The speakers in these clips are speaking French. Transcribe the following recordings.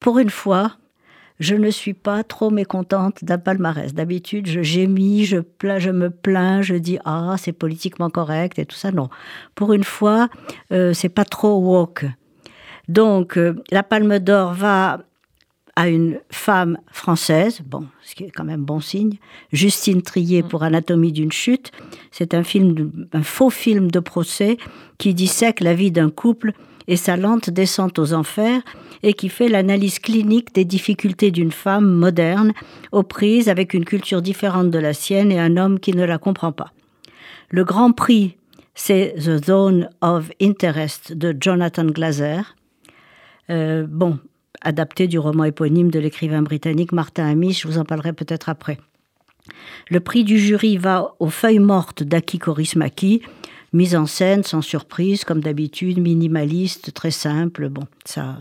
pour une fois, je ne suis pas trop mécontente d'un palmarès. D'habitude, je gémis, je, plains, je me plains, je dis ah c'est politiquement correct et tout ça. Non, pour une fois, euh, c'est pas trop woke. Donc euh, la Palme d'Or va à une femme française, bon, ce qui est quand même bon signe, Justine Trier pour Anatomie d'une chute. C'est un film, un faux film de procès qui dissèque la vie d'un couple et sa lente descente aux enfers et qui fait l'analyse clinique des difficultés d'une femme moderne aux prises avec une culture différente de la sienne et un homme qui ne la comprend pas. Le grand prix, c'est The Zone of Interest de Jonathan Glaser. Euh, bon, adapté du roman éponyme de l'écrivain britannique Martin Amis, je vous en parlerai peut-être après. Le prix du jury va aux feuilles mortes d'Aki Korismaki, mise en scène sans surprise, comme d'habitude, minimaliste, très simple. Bon, ça,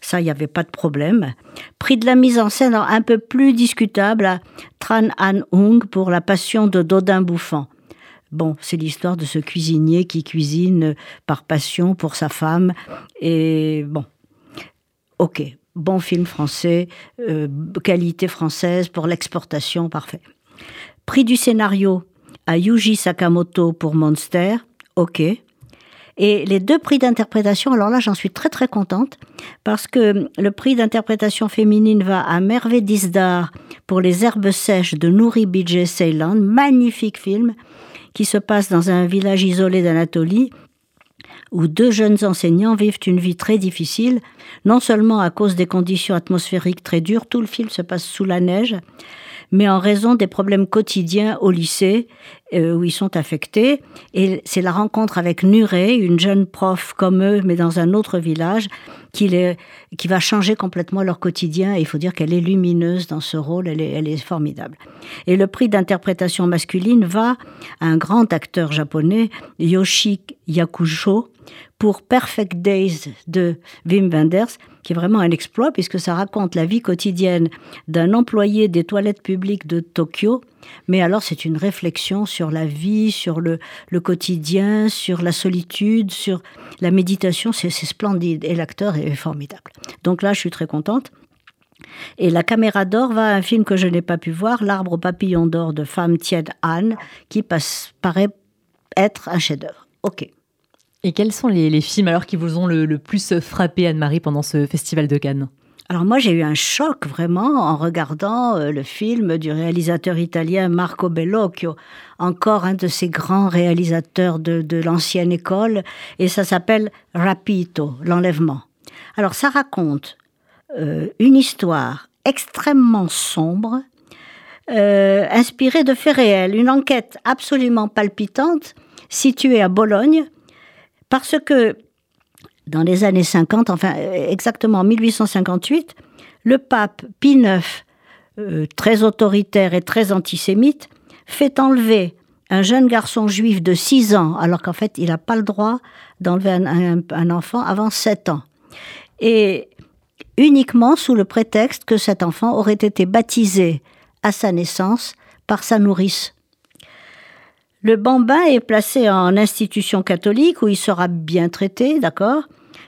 ça, il n'y avait pas de problème. Prix de la mise en scène un peu plus discutable à Tran An Hung pour La Passion de Dodin Bouffant. Bon, c'est l'histoire de ce cuisinier qui cuisine par passion pour sa femme. Et bon, ok, bon film français, euh, qualité française pour l'exportation, parfait. Prix du scénario à Yuji Sakamoto pour Monster, ok. Et les deux prix d'interprétation, alors là j'en suis très très contente, parce que le prix d'interprétation féminine va à Merveille Disdar pour Les herbes sèches de Nouri Bijay Ceylan, magnifique film qui se passe dans un village isolé d'Anatolie où deux jeunes enseignants vivent une vie très difficile, non seulement à cause des conditions atmosphériques très dures, tout le film se passe sous la neige, mais en raison des problèmes quotidiens au lycée euh, où ils sont affectés. Et c'est la rencontre avec Nuré, une jeune prof comme eux, mais dans un autre village, qui, les, qui va changer complètement leur quotidien. Et il faut dire qu'elle est lumineuse dans ce rôle, elle est, elle est formidable. Et le prix d'interprétation masculine va à un grand acteur japonais, Yoshi Yakusho, pour Perfect Days de Wim Wenders, qui est vraiment un exploit puisque ça raconte la vie quotidienne d'un employé des toilettes publiques de Tokyo. Mais alors c'est une réflexion sur la vie, sur le, quotidien, sur la solitude, sur la méditation. C'est splendide et l'acteur est formidable. Donc là, je suis très contente. Et la caméra d'or va à un film que je n'ai pas pu voir, L'arbre au papillon d'or de Femme Tiède Anne, qui passe, paraît être un chef-d'œuvre. Ok. Et quels sont les, films alors qui vous ont le, plus frappé, Anne-Marie, pendant ce festival de Cannes? Alors moi j'ai eu un choc vraiment en regardant euh, le film du réalisateur italien Marco Bellocchio, encore un de ces grands réalisateurs de, l'ancienne école, et ça s'appelle Rapito, l'enlèvement. Alors ça raconte euh, une histoire extrêmement sombre, euh, inspirée de faits réels, une enquête absolument palpitante située à Bologne parce que dans les années 50, enfin exactement en 1858, le pape Pie IX, euh, très autoritaire et très antisémite, fait enlever un jeune garçon juif de 6 ans, alors qu'en fait il n'a pas le droit d'enlever un, enfant avant 7 ans. Et uniquement sous le prétexte que cet enfant aurait été baptisé à sa naissance par sa nourrice. Le bambin est placé en institution catholique où il sera bien traité, d'accord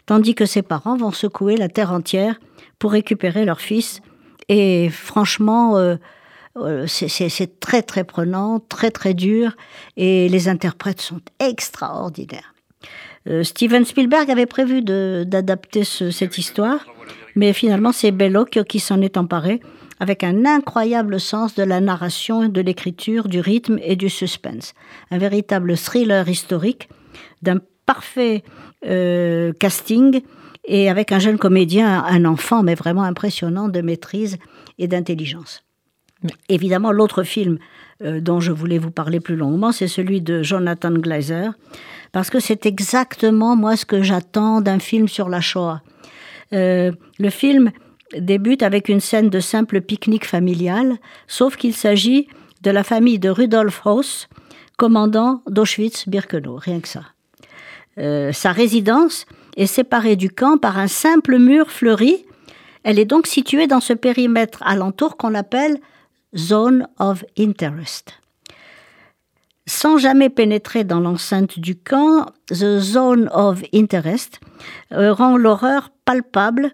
Tandis que ses parents vont secouer la terre entière pour récupérer leur fils. Et franchement, euh, euh, c'est très très prenant, très très dur, et les interprètes sont extraordinaires. Euh, Steven Spielberg avait prévu d'adapter cette histoire, mais finalement c'est Belloc qui s'en est emparé avec un incroyable sens de la narration, de l'écriture, du rythme et du suspense. Un véritable thriller historique d'un parfait euh, casting et avec un jeune comédien, un enfant, mais vraiment impressionnant de maîtrise et d'intelligence. Évidemment, l'autre film euh, dont je voulais vous parler plus longuement, c'est celui de Jonathan Glazer, parce que c'est exactement moi ce que j'attends d'un film sur la Shoah. Euh, le film débute avec une scène de simple pique-nique familial, sauf qu'il s'agit de la famille de Rudolf Hauss, commandant d'Auschwitz-Birkenau, rien que ça. Euh, sa résidence est séparée du camp par un simple mur fleuri. Elle est donc située dans ce périmètre alentour qu'on appelle Zone of Interest. Sans jamais pénétrer dans l'enceinte du camp, The Zone of Interest euh, rend l'horreur palpable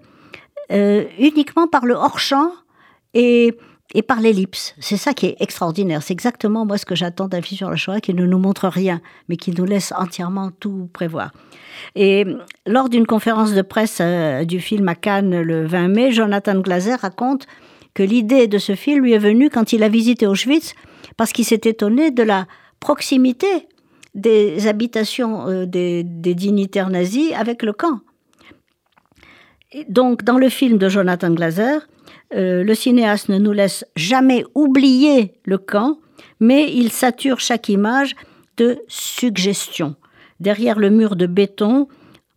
euh, uniquement par le hors-champ et, et par l'ellipse. C'est ça qui est extraordinaire. C'est exactement moi ce que j'attends d'un film sur la Shoah qui ne nous montre rien, mais qui nous laisse entièrement tout prévoir. Et lors d'une conférence de presse euh, du film à Cannes le 20 mai, Jonathan Glazer raconte que l'idée de ce film lui est venue quand il a visité Auschwitz, parce qu'il s'est étonné de la proximité des habitations euh, des, dignitaires nazis avec le camp. Donc, dans le film de Jonathan Glazer, euh, le cinéaste ne nous laisse jamais oublier le camp, mais il sature chaque image de suggestions. Derrière le mur de béton,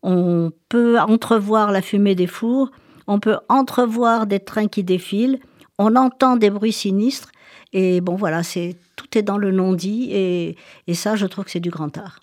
on peut entrevoir la fumée des fours, on peut entrevoir des trains qui défilent, on entend des bruits sinistres, et bon voilà, c'est tout est dans le non-dit, et, et ça, je trouve que c'est du grand art.